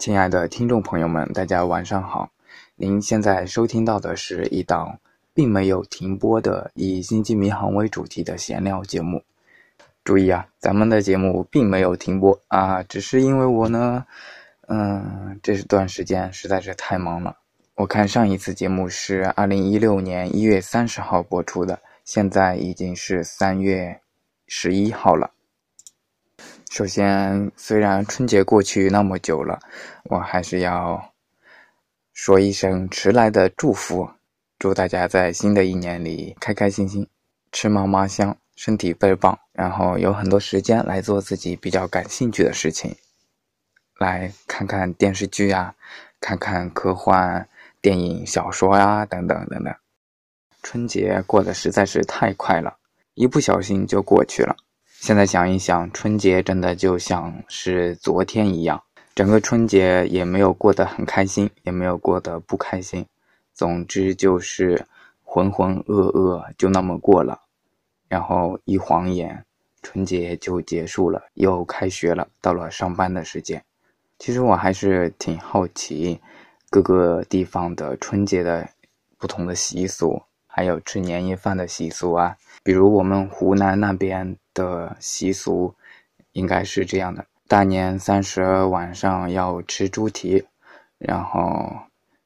亲爱的听众朋友们，大家晚上好。您现在收听到的是一档并没有停播的以星际迷航为主题的闲聊节目。注意啊，咱们的节目并没有停播啊，只是因为我呢，嗯，这段时间实在是太忙了。我看上一次节目是二零一六年一月三十号播出的，现在已经是三月十一号了。首先，虽然春节过去那么久了，我还是要说一声迟来的祝福，祝大家在新的一年里开开心心，吃嘛嘛香，身体倍儿棒，然后有很多时间来做自己比较感兴趣的事情，来看看电视剧啊，看看科幻电影、小说呀，等等等等。春节过得实在是太快了，一不小心就过去了。现在想一想，春节真的就像是昨天一样，整个春节也没有过得很开心，也没有过得不开心，总之就是浑浑噩噩就那么过了。然后一晃眼，春节就结束了，又开学了，到了上班的时间。其实我还是挺好奇各个地方的春节的不同的习俗，还有吃年夜饭的习俗啊。比如我们湖南那边。的习俗应该是这样的：大年三十晚上要吃猪蹄，然后，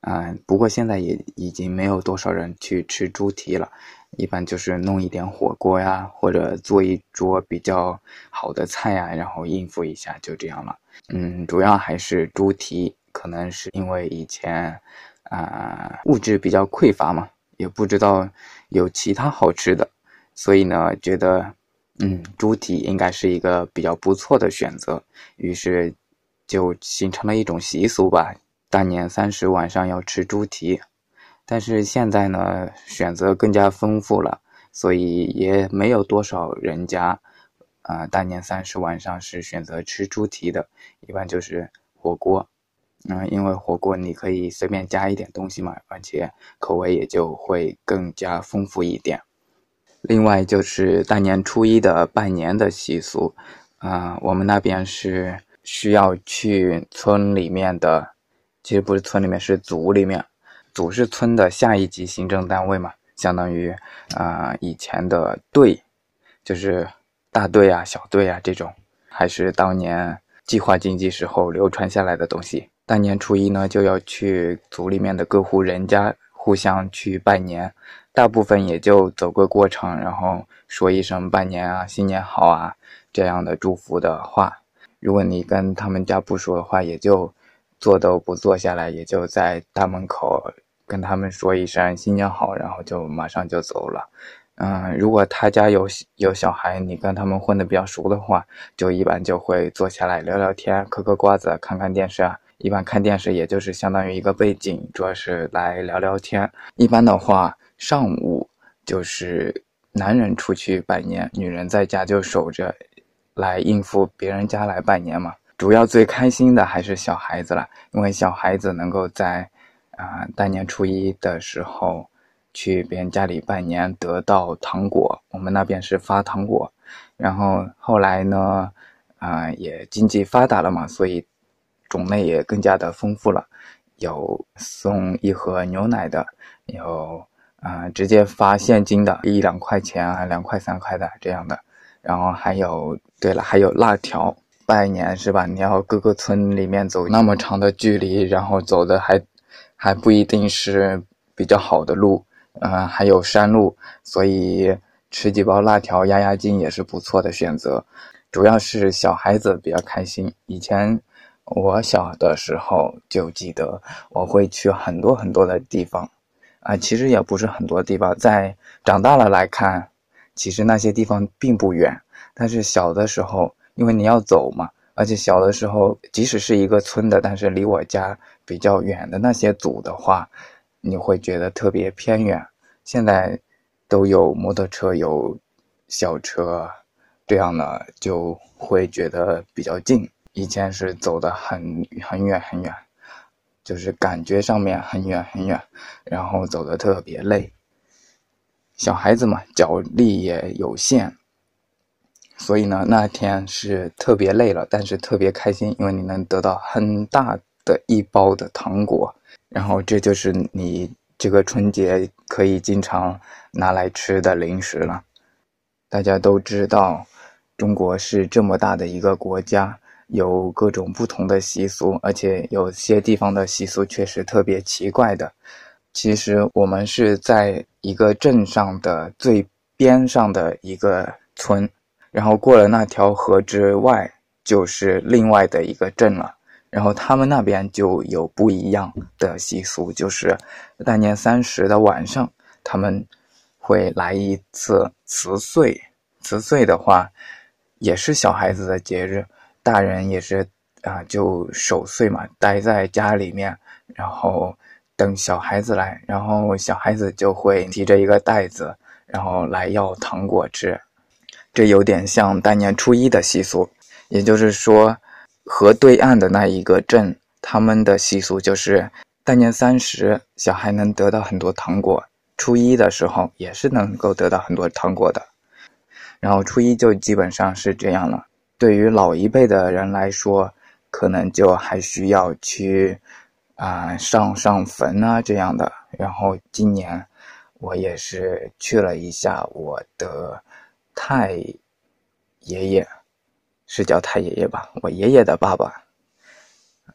嗯，不过现在也已经没有多少人去吃猪蹄了，一般就是弄一点火锅呀，或者做一桌比较好的菜呀，然后应付一下，就这样了。嗯，主要还是猪蹄，可能是因为以前啊物质比较匮乏嘛，也不知道有其他好吃的，所以呢，觉得。嗯，猪蹄应该是一个比较不错的选择，于是就形成了一种习俗吧。大年三十晚上要吃猪蹄，但是现在呢，选择更加丰富了，所以也没有多少人家啊，大年三十晚上是选择吃猪蹄的，一般就是火锅。嗯，因为火锅你可以随便加一点东西嘛，而且口味也就会更加丰富一点。另外就是大年初一的拜年的习俗，啊，我们那边是需要去村里面的，其实不是村里面，是组里面，组是村的下一级行政单位嘛，相当于啊以前的队，就是大队啊、小队啊这种，还是当年计划经济时候流传下来的东西。大年初一呢，就要去组里面的各户人家互相去拜年。大部分也就走个过程，然后说一声拜年啊、新年好啊这样的祝福的话。如果你跟他们家不熟的话，也就坐都不坐下来，也就在大门口跟他们说一声新年好，然后就马上就走了。嗯，如果他家有有小孩，你跟他们混的比较熟的话，就一般就会坐下来聊聊天、嗑嗑瓜子、看看电视啊。一般看电视也就是相当于一个背景，主要是来聊聊天。一般的话。上午就是男人出去拜年，女人在家就守着，来应付别人家来拜年嘛。主要最开心的还是小孩子了，因为小孩子能够在啊大年初一的时候去别人家里拜年，得到糖果。我们那边是发糖果，然后后来呢，啊也经济发达了嘛，所以种类也更加的丰富了，有送一盒牛奶的，有。啊，直接发现金的，一两块钱啊，两块三块的这样的，然后还有，对了，还有辣条，拜年是吧？你要各个村里面走那么长的距离，然后走的还还不一定是比较好的路，嗯，还有山路，所以吃几包辣条压压惊也是不错的选择。主要是小孩子比较开心。以前我小的时候就记得，我会去很多很多的地方。啊，其实也不是很多地方，在长大了来看，其实那些地方并不远。但是小的时候，因为你要走嘛，而且小的时候，即使是一个村的，但是离我家比较远的那些组的话，你会觉得特别偏远。现在都有摩托车，有小车，这样呢就会觉得比较近。以前是走的很很远很远。就是感觉上面很远很远，然后走的特别累。小孩子嘛，脚力也有限，所以呢，那天是特别累了，但是特别开心，因为你能得到很大的一包的糖果，然后这就是你这个春节可以经常拿来吃的零食了。大家都知道，中国是这么大的一个国家，有各种不同的习俗，而且有些地方的习俗确实特别奇怪的。其实我们是在一个镇上的最边上的一个村，然后过了那条河之外，就是另外的一个镇了。然后他们那边就有不一样的习俗，就是大年三十的晚上，他们会来一次辞岁。辞岁的话，也是小孩子的节日，大人也是啊，就守岁嘛，待在家里面，然后等小孩子来，然后小孩子就会提着一个袋子，然后来要糖果吃。这有点像大年初一的习俗，也就是说。河对岸的那一个镇，他们的习俗就是大年三十，小孩能得到很多糖果；初一的时候也是能够得到很多糖果的。然后初一就基本上是这样了。对于老一辈的人来说，可能就还需要去啊上上坟啊这样的。然后今年我也是去了一下我的太爷爷。是叫太爷爷吧，我爷爷的爸爸，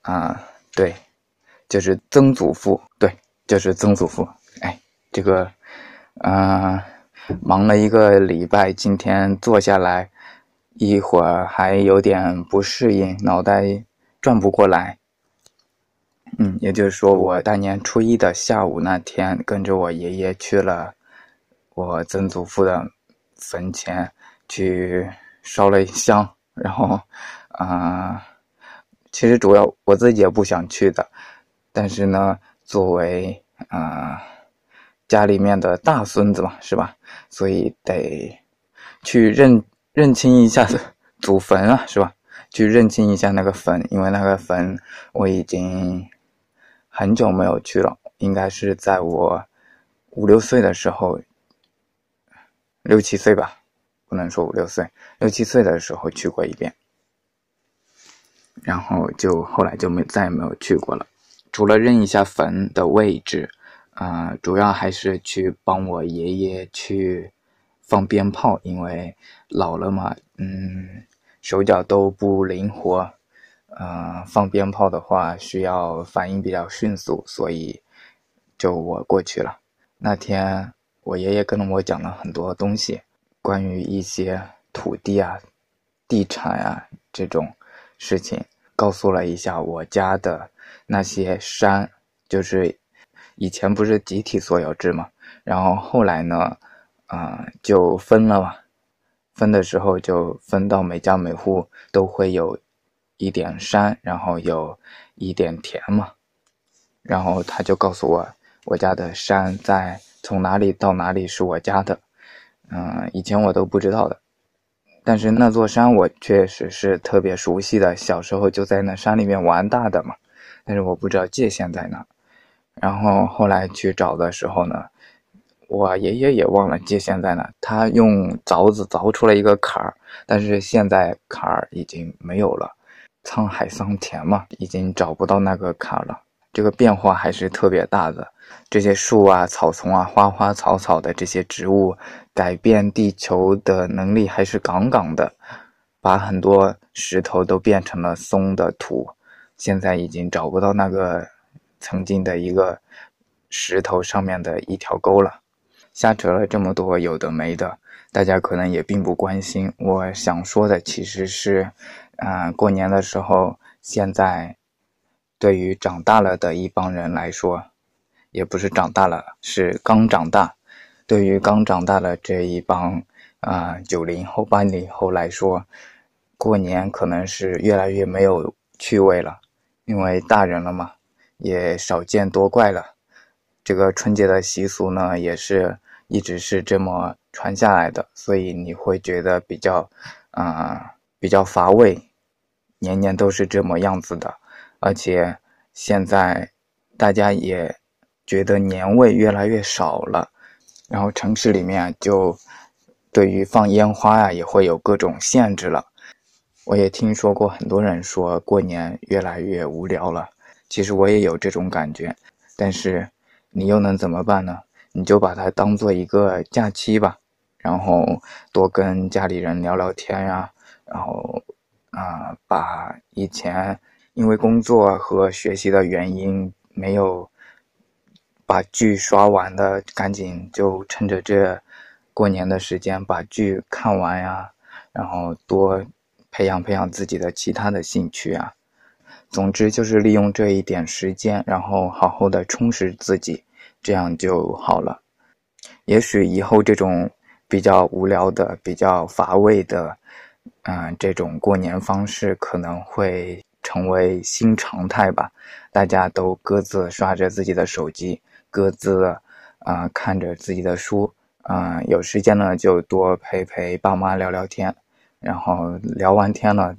啊，对，就是曾祖父，对，就是曾祖父。哎，这个，嗯，忙了一个礼拜，今天坐下来，一会儿还有点不适应，脑袋转不过来。嗯，也就是说，我大年初一的下午那天，跟着我爷爷去了我曾祖父的坟前，去烧了一香。然后，啊，其实主要我自己也不想去的，但是呢，作为啊家里面的大孙子嘛，是吧？所以得去认认清一下祖坟啊，是吧？去认清一下那个坟，因为那个坟我已经很久没有去了，应该是在我五六岁的时候，六七岁吧。不能说五六岁，六七岁的时候去过一遍，然后就后来就没再也没有去过了。除了认一下坟的位置，啊，主要还是去帮我爷爷去放鞭炮，因为老了嘛，嗯，手脚都不灵活，呃，放鞭炮的话需要反应比较迅速，所以就我过去了。那天我爷爷跟我讲了很多东西。关于一些土地啊、地产啊这种事情，告诉了一下我家的那些山，就是以前不是集体所有制嘛，然后后来呢，啊就分了嘛，分的时候就分到每家每户都会有一点山，然后有一点田嘛，然后他就告诉我，我家的山在从哪里到哪里是我家的。嗯，以前我都不知道的，但是那座山我确实是特别熟悉的，小时候就在那山里面玩大的嘛。但是我不知道界限在哪，然后后来去找的时候呢，我爷爷也忘了界限在哪，他用凿子凿出了一个坎儿，但是现在坎儿已经没有了，沧海桑田嘛，已经找不到那个坎儿了，这个变化还是特别大的。这些树啊、草丛啊、花花草草的这些植物，改变地球的能力还是杠杠的，把很多石头都变成了松的土。现在已经找不到那个曾经的一个石头上面的一条沟了。瞎扯了这么多有的没的，大家可能也并不关心。我想说的其实是，嗯，过年的时候，现在对于长大了的一帮人来说。也不是长大了，是刚长大。对于刚长大的这一帮啊九零后、八零后来说，过年可能是越来越没有趣味了，因为大人了嘛，也少见多怪了。这个春节的习俗呢，也是一直是这么传下来的，所以你会觉得比较啊比较乏味，年年都是这么样子的，而且现在大家也。觉得年味越来越少了，然后城市里面就对于放烟花呀也会有各种限制了。我也听说过很多人说过年越来越无聊了，其实我也有这种感觉，但是你又能怎么办呢？你就把它当做一个假期吧，然后多跟家里人聊聊天呀，然后啊，把以前因为工作和学习的原因没有把剧刷完的，赶紧就趁着这过年的时间把剧看完呀，然后多培养培养自己的其他的兴趣啊。总之就是利用这一点时间，然后好好的充实自己，这样就好了。也许以后这种比较无聊的、比较乏味的，嗯，这种过年方式可能会成为新常态吧。大家都各自刷着自己的手机，各自啊看着自己的书，嗯，有时间呢就多陪陪爸妈聊聊天，然后聊完天了。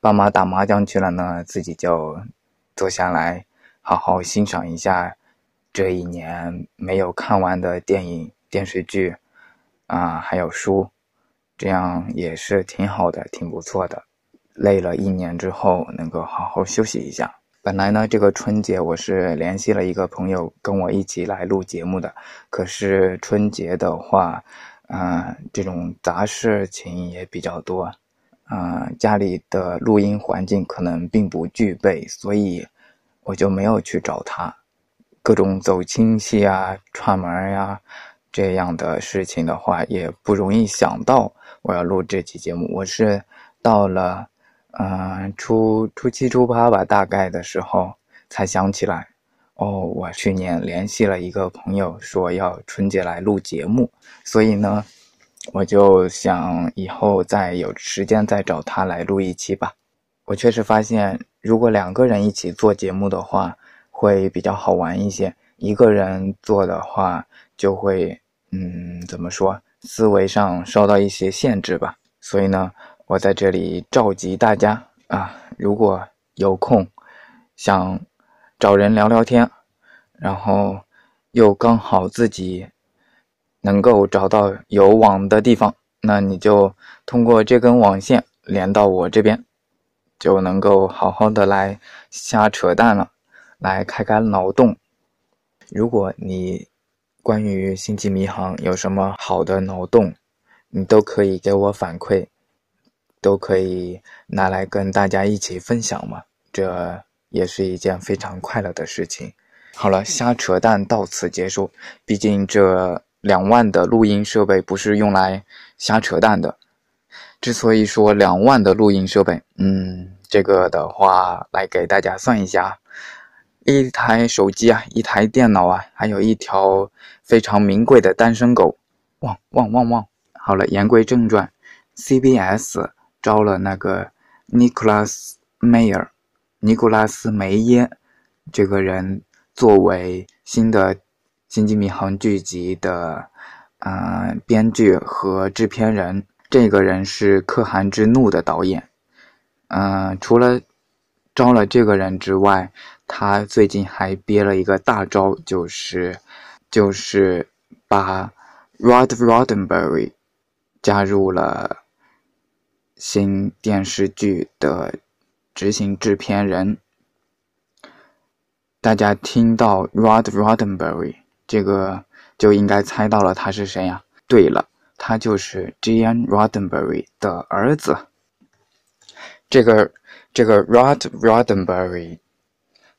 爸妈打麻将去了呢，自己就坐下来好好欣赏一下这一年没有看完的电影、电视剧啊，还有书，这样也是挺好的，挺不错的。累了一年之后，能够好好休息一下。本来呢，这个春节我是联系了一个朋友跟我一起来录节目的，可是春节的话，嗯，这种杂事情也比较多。啊，家里的录音环境可能并不具备，所以我就没有去找他。各种走亲戚啊、串门呀这样的事情的话，也不容易想到我要录这期节目。我是到了嗯初初七、初八吧，大概的时候才想起来，哦，我去年联系了一个朋友，说要春节来录节目，所以呢。我就想以后再有时间再找他来录一期吧。我确实发现，如果两个人一起做节目的话，会比较好玩一些。一个人做的话，就会，嗯，怎么说，思维上受到一些限制吧。所以呢，我在这里召集大家啊，如果有空，想找人聊聊天，然后又刚好自己。能够找到有网的地方，那你就通过这根网线连到我这边，就能够好好的来瞎扯淡了，来开开脑洞。如果你关于星际迷航有什么好的脑洞，你都可以给我反馈，都可以拿来跟大家一起分享嘛，这也是一件非常快乐的事情。好了，瞎扯淡到此结束，毕竟这。两万的录音设备不是用来瞎扯淡的。之所以说两万的录音设备，嗯，这个的话来给大家算一下：一台手机啊，一台电脑啊，还有一条非常名贵的单身狗。汪汪汪汪！好了，言归正传，CBS 招了那个 Nicholas Mayer，尼古拉斯梅耶这个人作为新的。《星际迷航》剧集的，嗯，编剧和制片人，这个人是《可汗之怒》的导演。嗯，除了招了这个人之外，他最近还憋了一个大招，就是就是把 Rod Roddenberry 加入了新电视剧的执行制片人。大家听到 Rod Roddenberry。这个就应该猜到了他是谁呀？对了，他就是 Gene Roddenberry 的儿子。这个这个 Rod Roddenberry，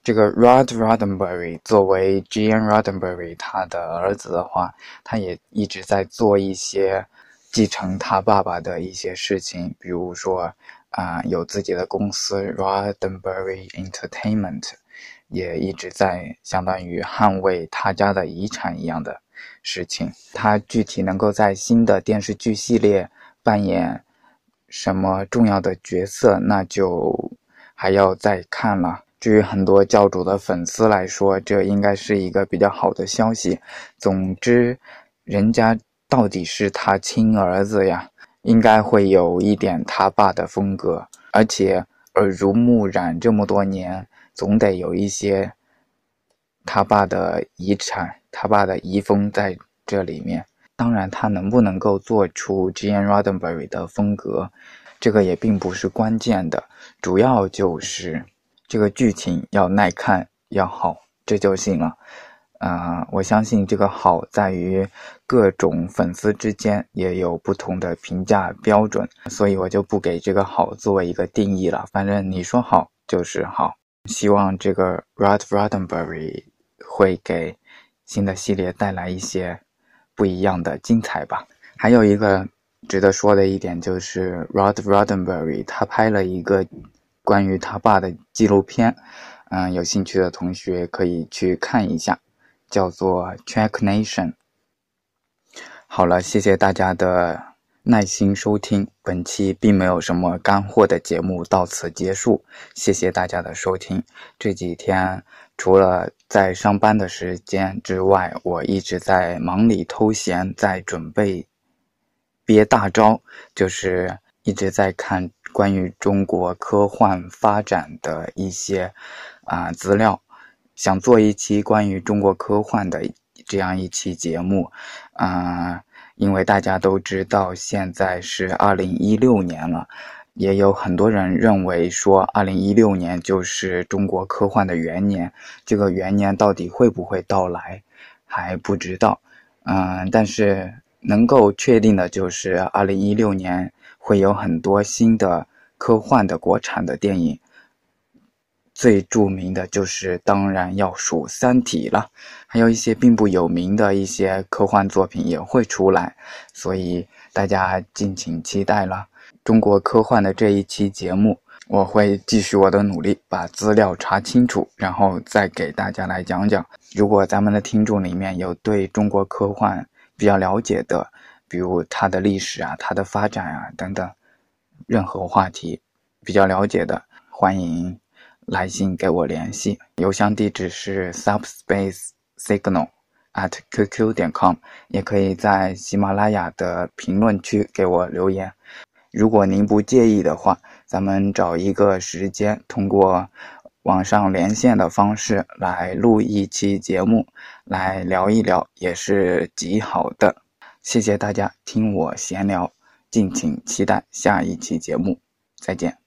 这个 Rod Roddenberry 作为 Gene Roddenberry 他的儿子的话，他也一直在做一些继承他爸爸的一些事情，比如说啊，有自己的公司 Roddenberry Entertainment。也一直在相当于捍卫他家的遗产一样的事情。他具体能够在新的电视剧系列扮演什么重要的角色，那就还要再看了。至于很多教主的粉丝来说，这应该是一个比较好的消息。总之，人家到底是他亲儿子呀，应该会有一点他爸的风格，而且耳濡目染这么多年。总得有一些他爸的遗产，他爸的遗风在这里面。当然，他能不能够做出 Gene Roddenberry 的风格，这个也并不是关键的。主要就是这个剧情要耐看，要好，这就行了。啊，我相信这个好在于各种粉丝之间也有不同的评价标准，所以我就不给这个好作为一个定义了。反正你说好就是好。希望这个 Rod Roddenberry 会给新的系列带来一些不一样的精彩吧。还有一个值得说的一点就是 Rod Roddenberry 他拍了一个关于他爸的纪录片，嗯，有兴趣的同学可以去看一下。叫做 Track Nation。好了，谢谢大家的耐心收听，本期并没有什么干货的节目到此结束，谢谢大家的收听。这几天除了在上班的时间之外，我一直在忙里偷闲，在准备憋大招，就是一直在看关于中国科幻发展的一些啊资料。想做一期关于中国科幻的这样一期节目，啊，因为大家都知道现在是二零一六年了，也有很多人认为说二零一六年就是中国科幻的元年，这个元年到底会不会到来还不知道，嗯，但是能够确定的就是二零一六年会有很多新的科幻的国产的电影。最著名的就是当然要数《三体》了，还有一些并不有名的一些科幻作品也会出来，所以大家敬请期待了。中国科幻的这一期节目，我会继续我的努力，把资料查清楚，然后再给大家来讲讲。如果咱们的听众里面有对中国科幻比较了解的，比如它的历史啊、它的发展啊等等，任何话题比较了解的，欢迎。来信给我联系，邮箱地址是 subspacesignal at qq 点 com，也可以在喜马拉雅的评论区给我留言。如果您不介意的话，咱们找一个时间，通过网上连线的方式来录一期节目，来聊一聊，也是极好的。谢谢大家听我闲聊，敬请期待下一期节目，再见。